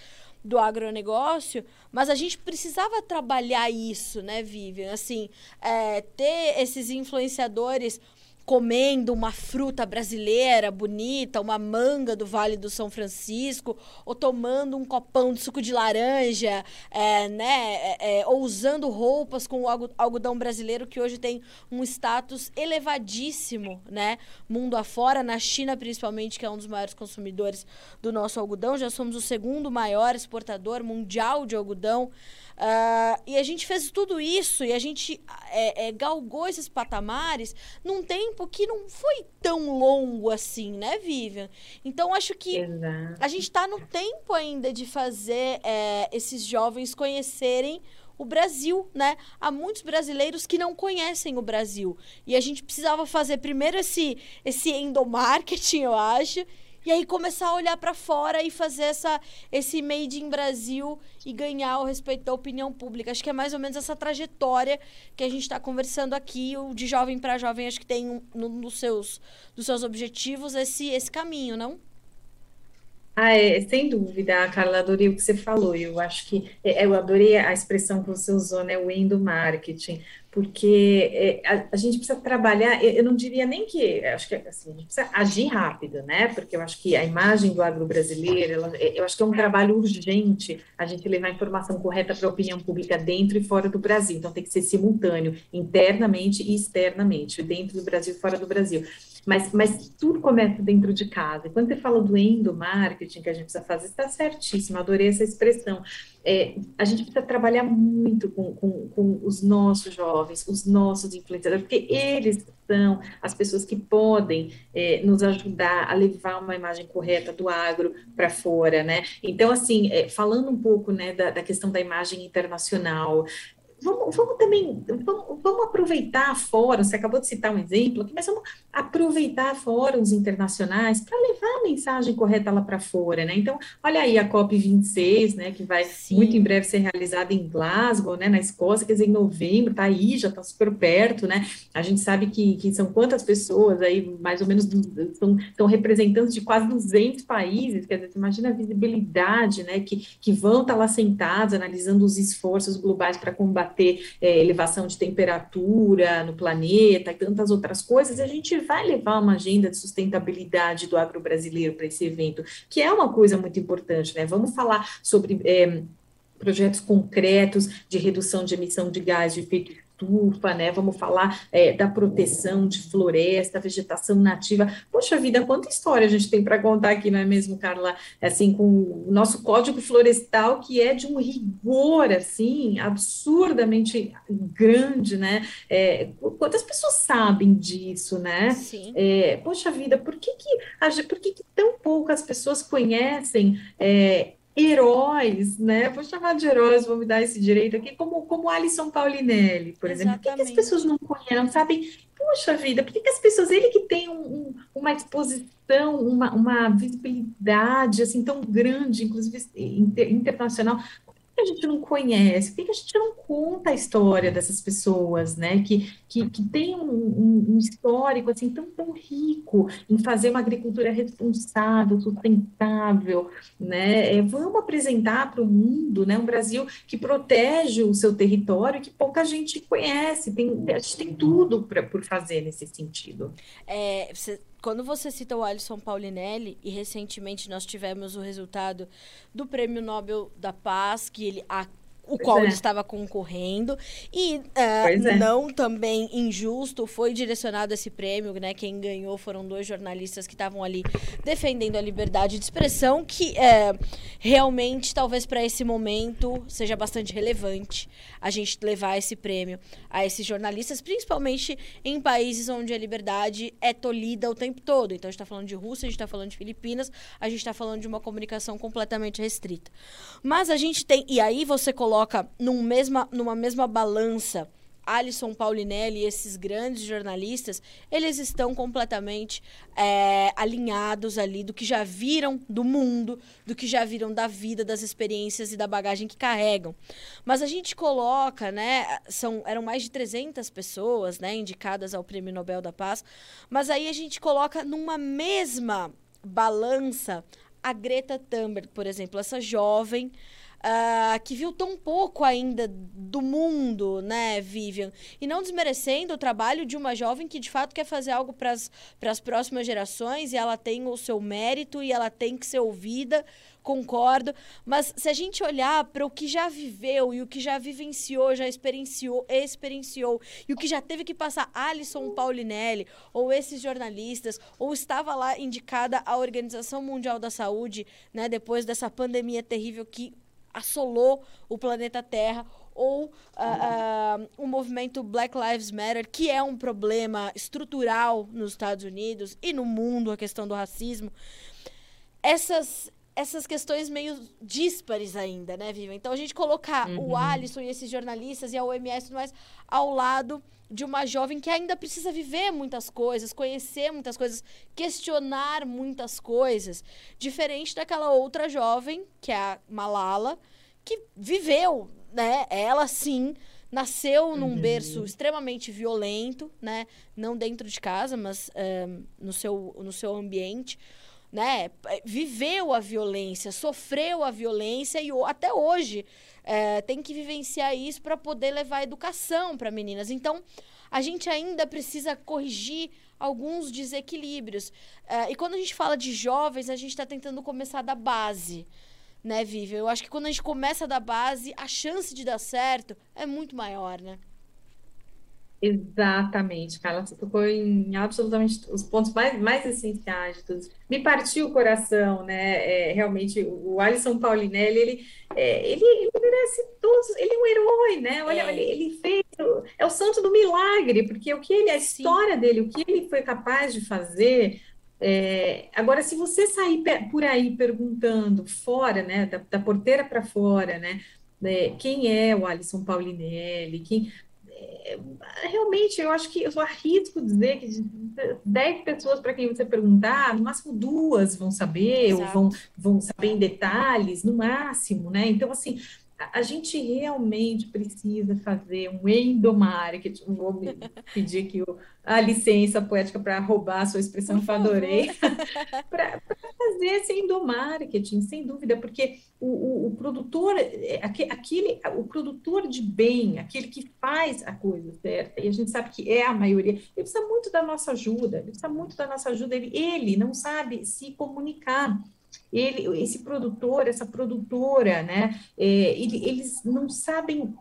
do agronegócio, mas a gente precisava trabalhar isso, né, Vivian? Assim, é, ter esses influenciadores comendo uma fruta brasileira bonita, uma manga do Vale do São Francisco, ou tomando um copão de suco de laranja, é, né? É, é, ou usando roupas com o algodão brasileiro, que hoje tem um status elevadíssimo, né? Mundo afora, na China principalmente, que é um dos maiores consumidores do nosso algodão, já somos o segundo maior exportador mundial de algodão. Uh, e a gente fez tudo isso e a gente é, é, galgou esses patamares num tempo que não foi tão longo assim, né, Vivian? Então, acho que Exato. a gente está no tempo ainda de fazer é, esses jovens conhecerem o Brasil, né? Há muitos brasileiros que não conhecem o Brasil. E a gente precisava fazer primeiro esse, esse endomarketing, eu acho, e aí começar a olhar para fora e fazer essa, esse made in Brasil e ganhar o respeito da opinião pública. Acho que é mais ou menos essa trajetória que a gente está conversando aqui, o de jovem para jovem, acho que tem um, no, nos seus, dos seus objetivos esse, esse caminho, não? Ah, é, sem dúvida, Carla, adorei o que você falou. Eu acho que é, eu adorei a expressão que você usou, né? O endomarketing porque é, a, a, gente precisa trabalhar, eu, não diria nem que, acho que assim, a gente precisa agir rápido, né? Porque eu acho que a imagem do agro brasileiro, ela, é, eu acho que é um trabalho urgente a gente levar a informação correta para a opinião pública dentro e fora do Brasil. Então tem que ser simultâneo, internamente e externamente, dentro do Brasil e fora do Brasil. Mas, mas tudo começa dentro de casa. E quando você fala do endomarketing que a gente precisa fazer, está certíssimo, adorei essa expressão. É, a gente precisa trabalhar muito com, com, com os nossos jovens, os nossos influenciadores, porque eles são as pessoas que podem é, nos ajudar a levar uma imagem correta do agro para fora, né? Então, assim, é, falando um pouco né, da, da questão da imagem internacional, vamos, vamos também, vamos, vamos aproveitar fóruns, você acabou de citar um exemplo aqui, mas vamos aproveitar fóruns internacionais para levar a mensagem correta lá para fora, né? Então, olha aí a COP26, né, que vai Sim. muito em breve ser realizada em Glasgow, né, na Escócia, quer dizer, em novembro, tá aí, já está super perto, né? A gente sabe que, que são quantas pessoas aí, mais ou menos, estão, estão representantes de quase 200 países, quer dizer, imagina a visibilidade, né, que, que vão estar tá lá sentados, analisando os esforços globais para combater é, elevação de temperatura no planeta e tantas outras coisas, a gente vai levar uma agenda de sustentabilidade do agro brasileiro para esse evento, que é uma coisa muito importante, né? Vamos falar sobre é, projetos concretos de redução de emissão de gás de efeito estufa, né? Vamos falar é, da proteção de floresta, vegetação nativa. Poxa vida, quanta história a gente tem para contar aqui, não é mesmo, Carla? Assim, com o nosso código florestal, que é de um rigor, assim, absurdamente grande, né? É, quantas pessoas sabem disso, né? Sim. É, poxa vida, por que que, por que que tão poucas pessoas conhecem é, heróis, né? Vou chamar de heróis, vou me dar esse direito aqui, como, como Alisson Paulinelli, por exemplo. Por que, que, as pessoas não conhecem, sabem? Puxa vida, por que, que as pessoas, ele que tem um, um, uma exposição, uma, uma visibilidade assim tão grande, inclusive inter, internacional, que a gente não conhece? Por que a gente não conta a história dessas pessoas, né? Que, que, que tem um, um, um, histórico assim tão, tão rico em fazer uma agricultura responsável, sustentável, né? É, vamos apresentar para o mundo, né? Um Brasil que protege o seu território, que pouca gente conhece. Tem, a gente tem tudo pra, por fazer nesse sentido. É, você quando você cita o Alisson Paulinelli, e recentemente nós tivemos o resultado do Prêmio Nobel da Paz, que ele a o pois qual é. ele estava concorrendo. E uh, é. não também injusto, foi direcionado esse prêmio, né? Quem ganhou foram dois jornalistas que estavam ali defendendo a liberdade de expressão, que uh, realmente, talvez para esse momento, seja bastante relevante a gente levar esse prêmio a esses jornalistas, principalmente em países onde a liberdade é tolhida o tempo todo. Então, a gente está falando de Rússia, a gente está falando de Filipinas, a gente está falando de uma comunicação completamente restrita. Mas a gente tem. E aí você coloca coloca num mesma, numa mesma balança Alisson Paulinelli e esses grandes jornalistas, eles estão completamente é, alinhados ali do que já viram do mundo, do que já viram da vida, das experiências e da bagagem que carregam. Mas a gente coloca, né, são, eram mais de 300 pessoas, né, indicadas ao Prêmio Nobel da Paz, mas aí a gente coloca numa mesma balança a Greta Thunberg, por exemplo, essa jovem uh, que viu tão pouco ainda do mundo, né, Vivian? E não desmerecendo o trabalho de uma jovem que de fato quer fazer algo para as próximas gerações e ela tem o seu mérito e ela tem que ser ouvida concordo. Mas se a gente olhar para o que já viveu e o que já vivenciou, já experienciou, experienciou, e o que já teve que passar Alison Paulinelli, ou esses jornalistas, ou estava lá indicada a Organização Mundial da Saúde, né, depois dessa pandemia terrível que assolou o planeta Terra, ou uh, uh, o movimento Black Lives Matter, que é um problema estrutural nos Estados Unidos e no mundo, a questão do racismo. Essas, essas questões meio díspares ainda, né, Viva? Então, a gente colocar uhum. o Alisson e esses jornalistas e a OMS mais ao lado de uma jovem que ainda precisa viver muitas coisas, conhecer muitas coisas, questionar muitas coisas, diferente daquela outra jovem, que é a Malala, que viveu, né? Ela sim nasceu num uhum. berço extremamente violento, né? Não dentro de casa, mas um, no, seu, no seu ambiente né, viveu a violência, sofreu a violência e até hoje é, tem que vivenciar isso para poder levar educação para meninas. Então, a gente ainda precisa corrigir alguns desequilíbrios. É, e quando a gente fala de jovens, a gente está tentando começar da base. Né, Vivi? Eu acho que quando a gente começa da base, a chance de dar certo é muito maior, né? Exatamente, Carla, você tocou em absolutamente os pontos mais, mais essenciais de todos. Me partiu o coração, né? É, realmente, o Alisson Paulinelli, ele, é, ele, ele, merece todos, ele é um herói, né? Olha, é. ele, ele fez, é o santo do milagre, porque o que ele, a história Sim. dele, o que ele foi capaz de fazer. É, agora, se você sair por aí perguntando fora, né, da, da porteira para fora, né, né? Quem é o Alisson Paulinelli? Quem, realmente, eu acho que eu arrisco dizer que de 10 pessoas para quem você perguntar, no máximo duas vão saber, Exato. ou vão, vão saber em detalhes, no máximo, né? Então, assim, a gente realmente precisa fazer um endomarketing. Vou pedir aqui a licença poética para roubar a sua expressão que adorei, para fazer esse endomarketing, sem dúvida, porque o, o, o, produtor, é, aquele, o produtor de bem, aquele que faz a coisa certa, e a gente sabe que é a maioria, ele precisa muito da nossa ajuda, ele precisa muito da nossa ajuda, ele, ele não sabe se comunicar ele, esse produtor, essa produtora, né, é, ele, eles não sabem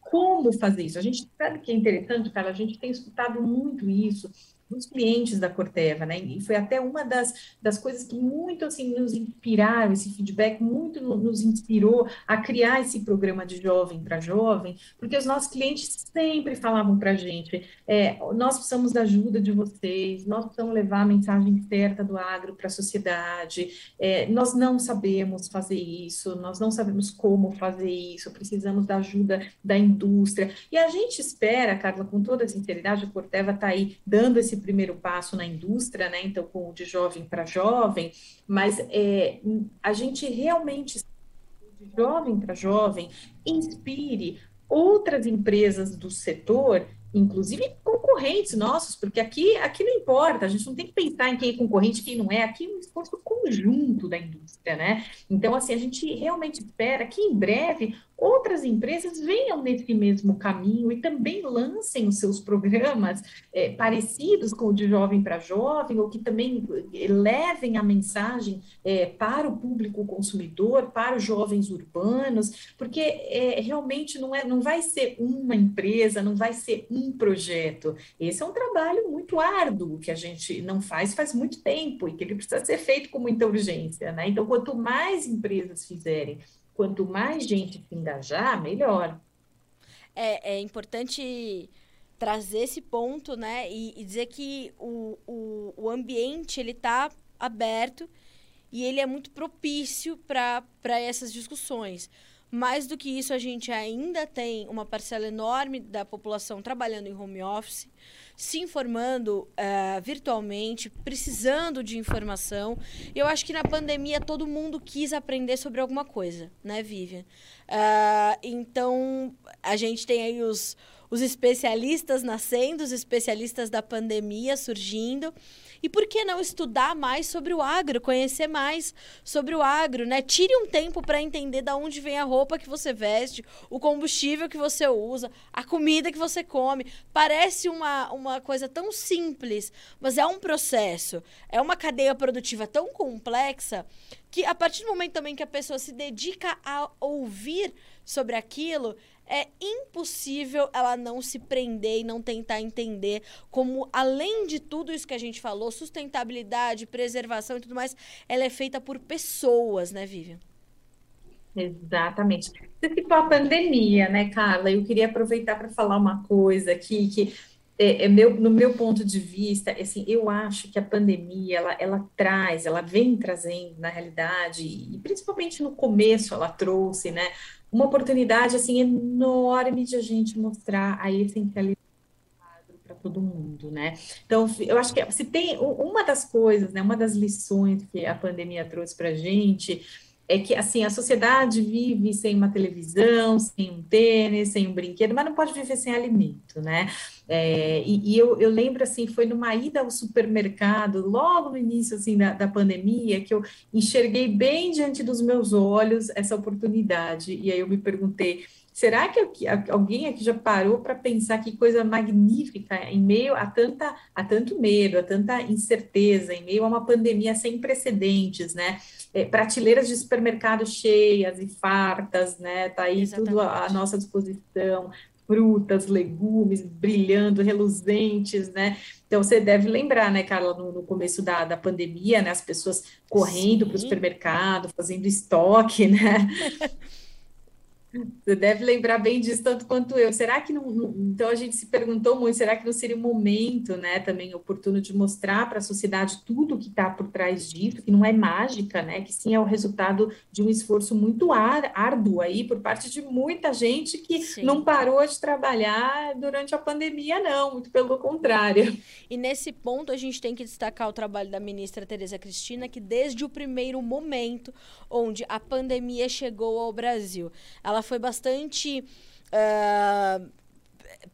como fazer isso. A gente sabe que é interessante, cara, a gente tem escutado muito isso dos clientes da Corteva, né? E foi até uma das, das coisas que muito assim nos inspiraram, esse feedback muito nos inspirou a criar esse programa de jovem para jovem, porque os nossos clientes sempre falavam para a gente: é, nós precisamos da ajuda de vocês, nós precisamos levar a mensagem certa do agro para a sociedade, é, nós não sabemos fazer isso, nós não sabemos como fazer isso, precisamos da ajuda da indústria. E a gente espera, Carla, com toda sinceridade, a Corteva está aí dando esse primeiro passo na indústria, né? Então, com de jovem para jovem, mas é, a gente realmente, de jovem para jovem, inspire outras empresas do setor inclusive concorrentes nossos, porque aqui, aqui não importa, a gente não tem que pensar em quem é concorrente quem não é, aqui é um esforço conjunto da indústria, né? Então, assim, a gente realmente espera que em breve outras empresas venham nesse mesmo caminho e também lancem os seus programas é, parecidos com o de jovem para jovem, ou que também é, levem a mensagem é, para o público consumidor, para os jovens urbanos, porque é, realmente não, é, não vai ser uma empresa, não vai ser um projeto. Esse é um trabalho muito árduo que a gente não faz faz muito tempo e que ele precisa ser feito com muita urgência, né? Então, quanto mais empresas fizerem quanto mais gente se engajar, melhor. É, é importante trazer esse ponto, né? E, e dizer que o, o, o ambiente ele está aberto e ele é muito propício para essas discussões. Mais do que isso, a gente ainda tem uma parcela enorme da população trabalhando em home office, se informando uh, virtualmente, precisando de informação. Eu acho que na pandemia todo mundo quis aprender sobre alguma coisa, né, Vivian? Uh, então, a gente tem aí os, os especialistas nascendo, os especialistas da pandemia surgindo. E por que não estudar mais sobre o agro, conhecer mais sobre o agro, né? Tire um tempo para entender de onde vem a roupa que você veste, o combustível que você usa, a comida que você come. Parece uma, uma coisa tão simples, mas é um processo, é uma cadeia produtiva tão complexa que a partir do momento também que a pessoa se dedica a ouvir sobre aquilo, é impossível ela não se prender e não tentar entender como, além de tudo isso que a gente falou, sustentabilidade, preservação e tudo mais, ela é feita por pessoas, né, Vivian? Exatamente. Citou a pandemia, né, Carla? Eu queria aproveitar para falar uma coisa aqui que é, é, meu, no meu ponto de vista, assim, eu acho que a pandemia ela, ela traz, ela vem trazendo na realidade, e principalmente no começo ela trouxe, né, uma oportunidade assim enorme de a gente mostrar a essencialidade para todo mundo, né? Então, eu acho que se tem uma das coisas, né, uma das lições que a pandemia trouxe para a gente é que assim a sociedade vive sem uma televisão, sem um tênis, sem um brinquedo, mas não pode viver sem alimento, né? É, e, e eu, eu, lembro assim, foi numa ida ao supermercado, logo no início assim da, da pandemia, que eu enxerguei bem diante dos meus olhos essa oportunidade. E aí eu me perguntei Será que alguém aqui já parou para pensar que coisa magnífica em meio a tanta a tanto medo, a tanta incerteza, em meio a uma pandemia sem precedentes, né? É, prateleiras de supermercado cheias e fartas, né? Tá aí Exatamente. tudo à nossa disposição, frutas, legumes brilhando, reluzentes, né? Então você deve lembrar, né, Carla, no, no começo da, da pandemia, né? As pessoas correndo para o supermercado, fazendo estoque, né? Você deve lembrar bem disso tanto quanto eu. Será que não, Então a gente se perguntou muito, será que não seria um momento, né, também oportuno de mostrar para a sociedade tudo o que está por trás disso, que não é mágica, né, que sim é o resultado de um esforço muito árduo aí por parte de muita gente que sim. não parou de trabalhar durante a pandemia, não, muito pelo contrário. E nesse ponto a gente tem que destacar o trabalho da ministra Tereza Cristina, que desde o primeiro momento onde a pandemia chegou ao Brasil, ela foi bastante. Uh,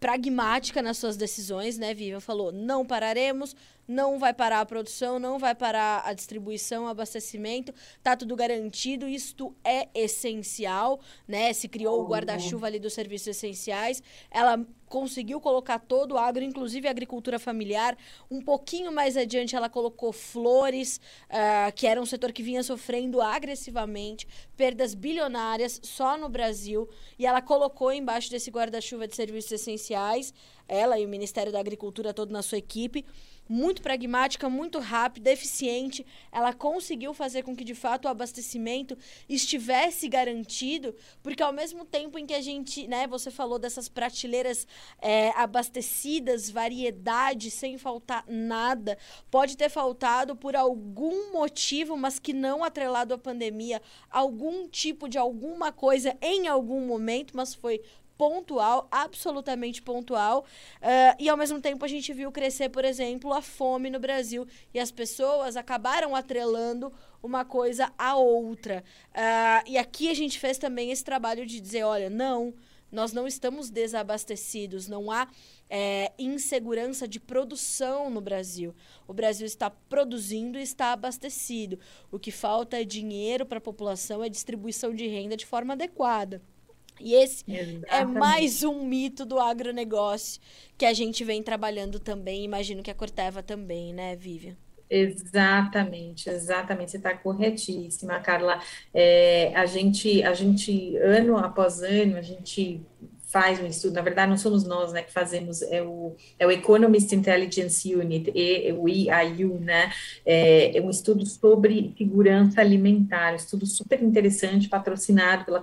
pragmática nas suas decisões, né, Viva? Falou: não pararemos, não vai parar a produção, não vai parar a distribuição, o abastecimento, tá tudo garantido, isto é essencial, né? Se criou o guarda-chuva ali dos serviços essenciais, ela conseguiu colocar todo o agro, inclusive a agricultura familiar. Um pouquinho mais adiante, ela colocou flores, uh, que era um setor que vinha sofrendo agressivamente, perdas bilionárias só no Brasil, e ela colocou embaixo desse guarda-chuva de serviços essenciais, ela e o Ministério da Agricultura todo na sua equipe, muito pragmática, muito rápida, eficiente. Ela conseguiu fazer com que, de fato, o abastecimento estivesse garantido, porque ao mesmo tempo em que a gente, né, você falou dessas prateleiras é, abastecidas, variedade, sem faltar nada, pode ter faltado por algum motivo, mas que não atrelado à pandemia, algum tipo de alguma coisa em algum momento, mas foi pontual, absolutamente pontual. Uh, e ao mesmo tempo a gente viu crescer, por exemplo, a fome no Brasil. E as pessoas acabaram atrelando uma coisa à outra. Uh, e aqui a gente fez também esse trabalho de dizer: olha, não. Nós não estamos desabastecidos, não há é, insegurança de produção no Brasil. O Brasil está produzindo e está abastecido. O que falta é dinheiro para a população, é distribuição de renda de forma adequada. E esse é Exatamente. é mais um mito do agronegócio que a gente vem trabalhando também. Imagino que a Corteva também, né, Vivian? Exatamente, exatamente. Você está corretíssima, Carla. É, a gente, a gente, ano após ano, a gente faz um estudo, na verdade não somos nós, né, que fazemos, é o, é o Economist Intelligence Unit, e, o EIU, né, é, é, um estudo sobre segurança alimentar, um estudo super interessante, patrocinado pela,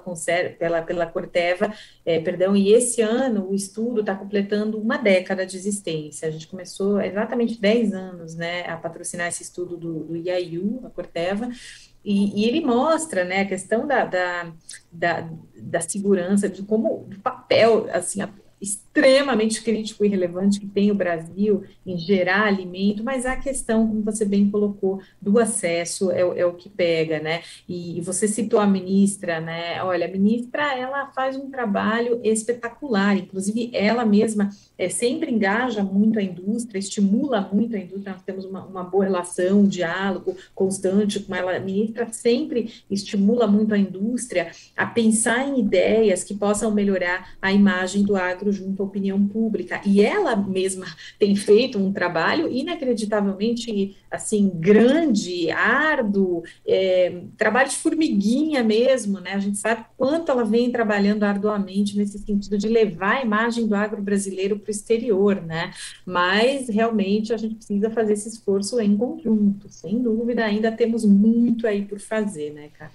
pela, pela Corteva, é, perdão, e esse ano o estudo está completando uma década de existência, a gente começou exatamente 10 anos, né, a patrocinar esse estudo do, do EIU, a Corteva, e, e, ele mostra né, a questão da, da, da, da segurança, de como o papel, assim, a, extremamente crítico e relevante que tem o Brasil em gerar alimento, mas a questão, como você bem colocou, do acesso é, é o que pega, né? E, e, você citou a ministra, né? Olha, a ministra, ela faz um trabalho espetacular, inclusive ela mesma é, sempre engaja muito a indústria, estimula muito a indústria, nós temos uma, uma boa relação, um diálogo constante com ela, a ministra sempre estimula muito a indústria a pensar em ideias que possam melhorar a imagem do agro junto à opinião pública. E ela mesma tem feito um trabalho inacreditavelmente assim grande, árduo, é, trabalho de formiguinha mesmo, né? A gente sabe quanto ela vem trabalhando arduamente nesse sentido de levar a imagem do agro brasileiro para o exterior, né? Mas realmente a gente precisa fazer esse esforço em conjunto, sem dúvida, ainda temos muito aí por fazer, né, cara?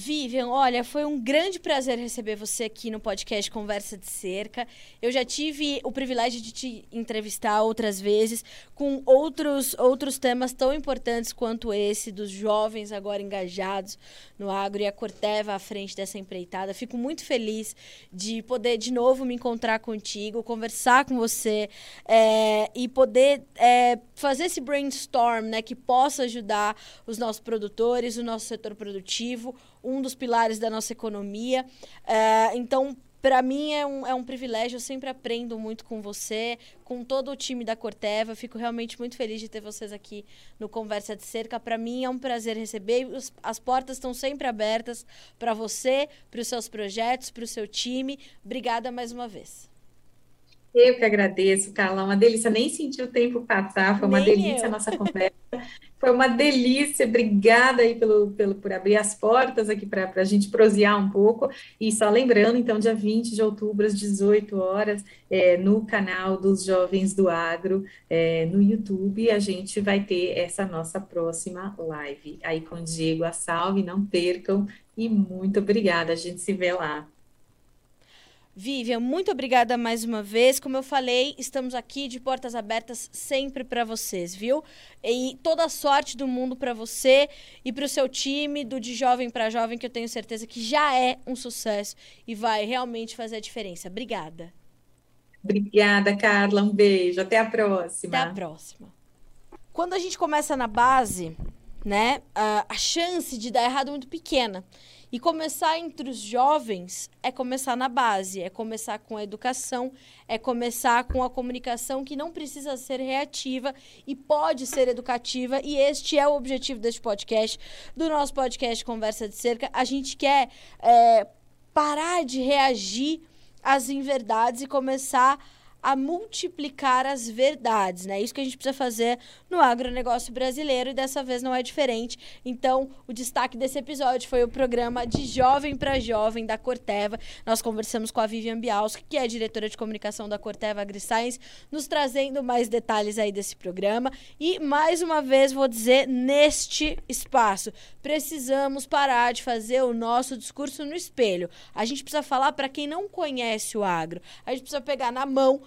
Vivian, olha, foi um grande prazer receber você aqui no podcast Conversa de Cerca. Eu já tive o privilégio de te entrevistar outras vezes com outros, outros temas tão importantes quanto esse, dos jovens agora engajados no agro e a Corteva à frente dessa empreitada. Fico muito feliz de poder de novo me encontrar contigo, conversar com você é, e poder é, fazer esse brainstorm né, que possa ajudar os nossos produtores, o nosso setor produtivo um dos pilares da nossa economia. É, então, para mim é um, é um privilégio, eu sempre aprendo muito com você, com todo o time da Corteva. Fico realmente muito feliz de ter vocês aqui no Conversa de Cerca. Para mim é um prazer receber. As portas estão sempre abertas para você, para os seus projetos, para o seu time. Obrigada mais uma vez. Eu que agradeço, Carla. Uma delícia. Nem senti o tempo passar. Foi uma Nem delícia eu. a nossa conversa. Foi uma delícia. Obrigada aí pelo, pelo, por abrir as portas aqui para a gente prosear um pouco. E só lembrando, então, dia 20 de outubro, às 18 horas, é, no canal dos Jovens do Agro, é, no YouTube, a gente vai ter essa nossa próxima live. Aí com o Diego, a salve, não percam. E muito obrigada. A gente se vê lá. Vivian, muito obrigada mais uma vez. Como eu falei, estamos aqui de portas abertas sempre para vocês, viu? E toda a sorte do mundo para você e para o seu time do De Jovem para Jovem, que eu tenho certeza que já é um sucesso e vai realmente fazer a diferença. Obrigada. Obrigada, Carla. Um beijo. Até a próxima. Até a próxima. Quando a gente começa na base, né, a, a chance de dar errado é muito pequena. E começar entre os jovens é começar na base, é começar com a educação, é começar com a comunicação que não precisa ser reativa e pode ser educativa. E este é o objetivo deste podcast, do nosso podcast Conversa de Cerca. A gente quer é, parar de reagir às inverdades e começar a a multiplicar as verdades, né? Isso que a gente precisa fazer no agronegócio brasileiro e dessa vez não é diferente. Então, o destaque desse episódio foi o programa de Jovem para Jovem da Corteva. Nós conversamos com a Vivian Bialski, que é diretora de comunicação da Corteva AgriScience, nos trazendo mais detalhes aí desse programa. E mais uma vez vou dizer neste espaço, precisamos parar de fazer o nosso discurso no espelho. A gente precisa falar para quem não conhece o agro. A gente precisa pegar na mão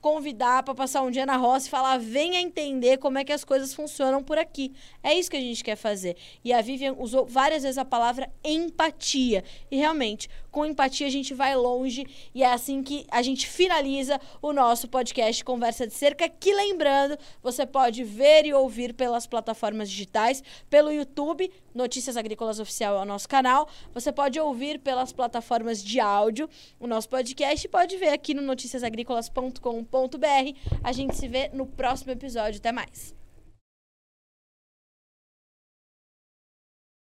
convidar para passar um dia na roça e falar: venha entender como é que as coisas funcionam por aqui. É isso que a gente quer fazer. E a Vivian usou várias vezes a palavra empatia. E realmente, com empatia a gente vai longe e é assim que a gente finaliza o nosso podcast Conversa de Cerca, que lembrando, você pode ver e ouvir pelas plataformas digitais, pelo YouTube, Notícias Agrícolas Oficial é o nosso canal. Você pode ouvir pelas plataformas de áudio o nosso podcast e pode ver aqui no A gente se vê no próximo episódio. Até mais.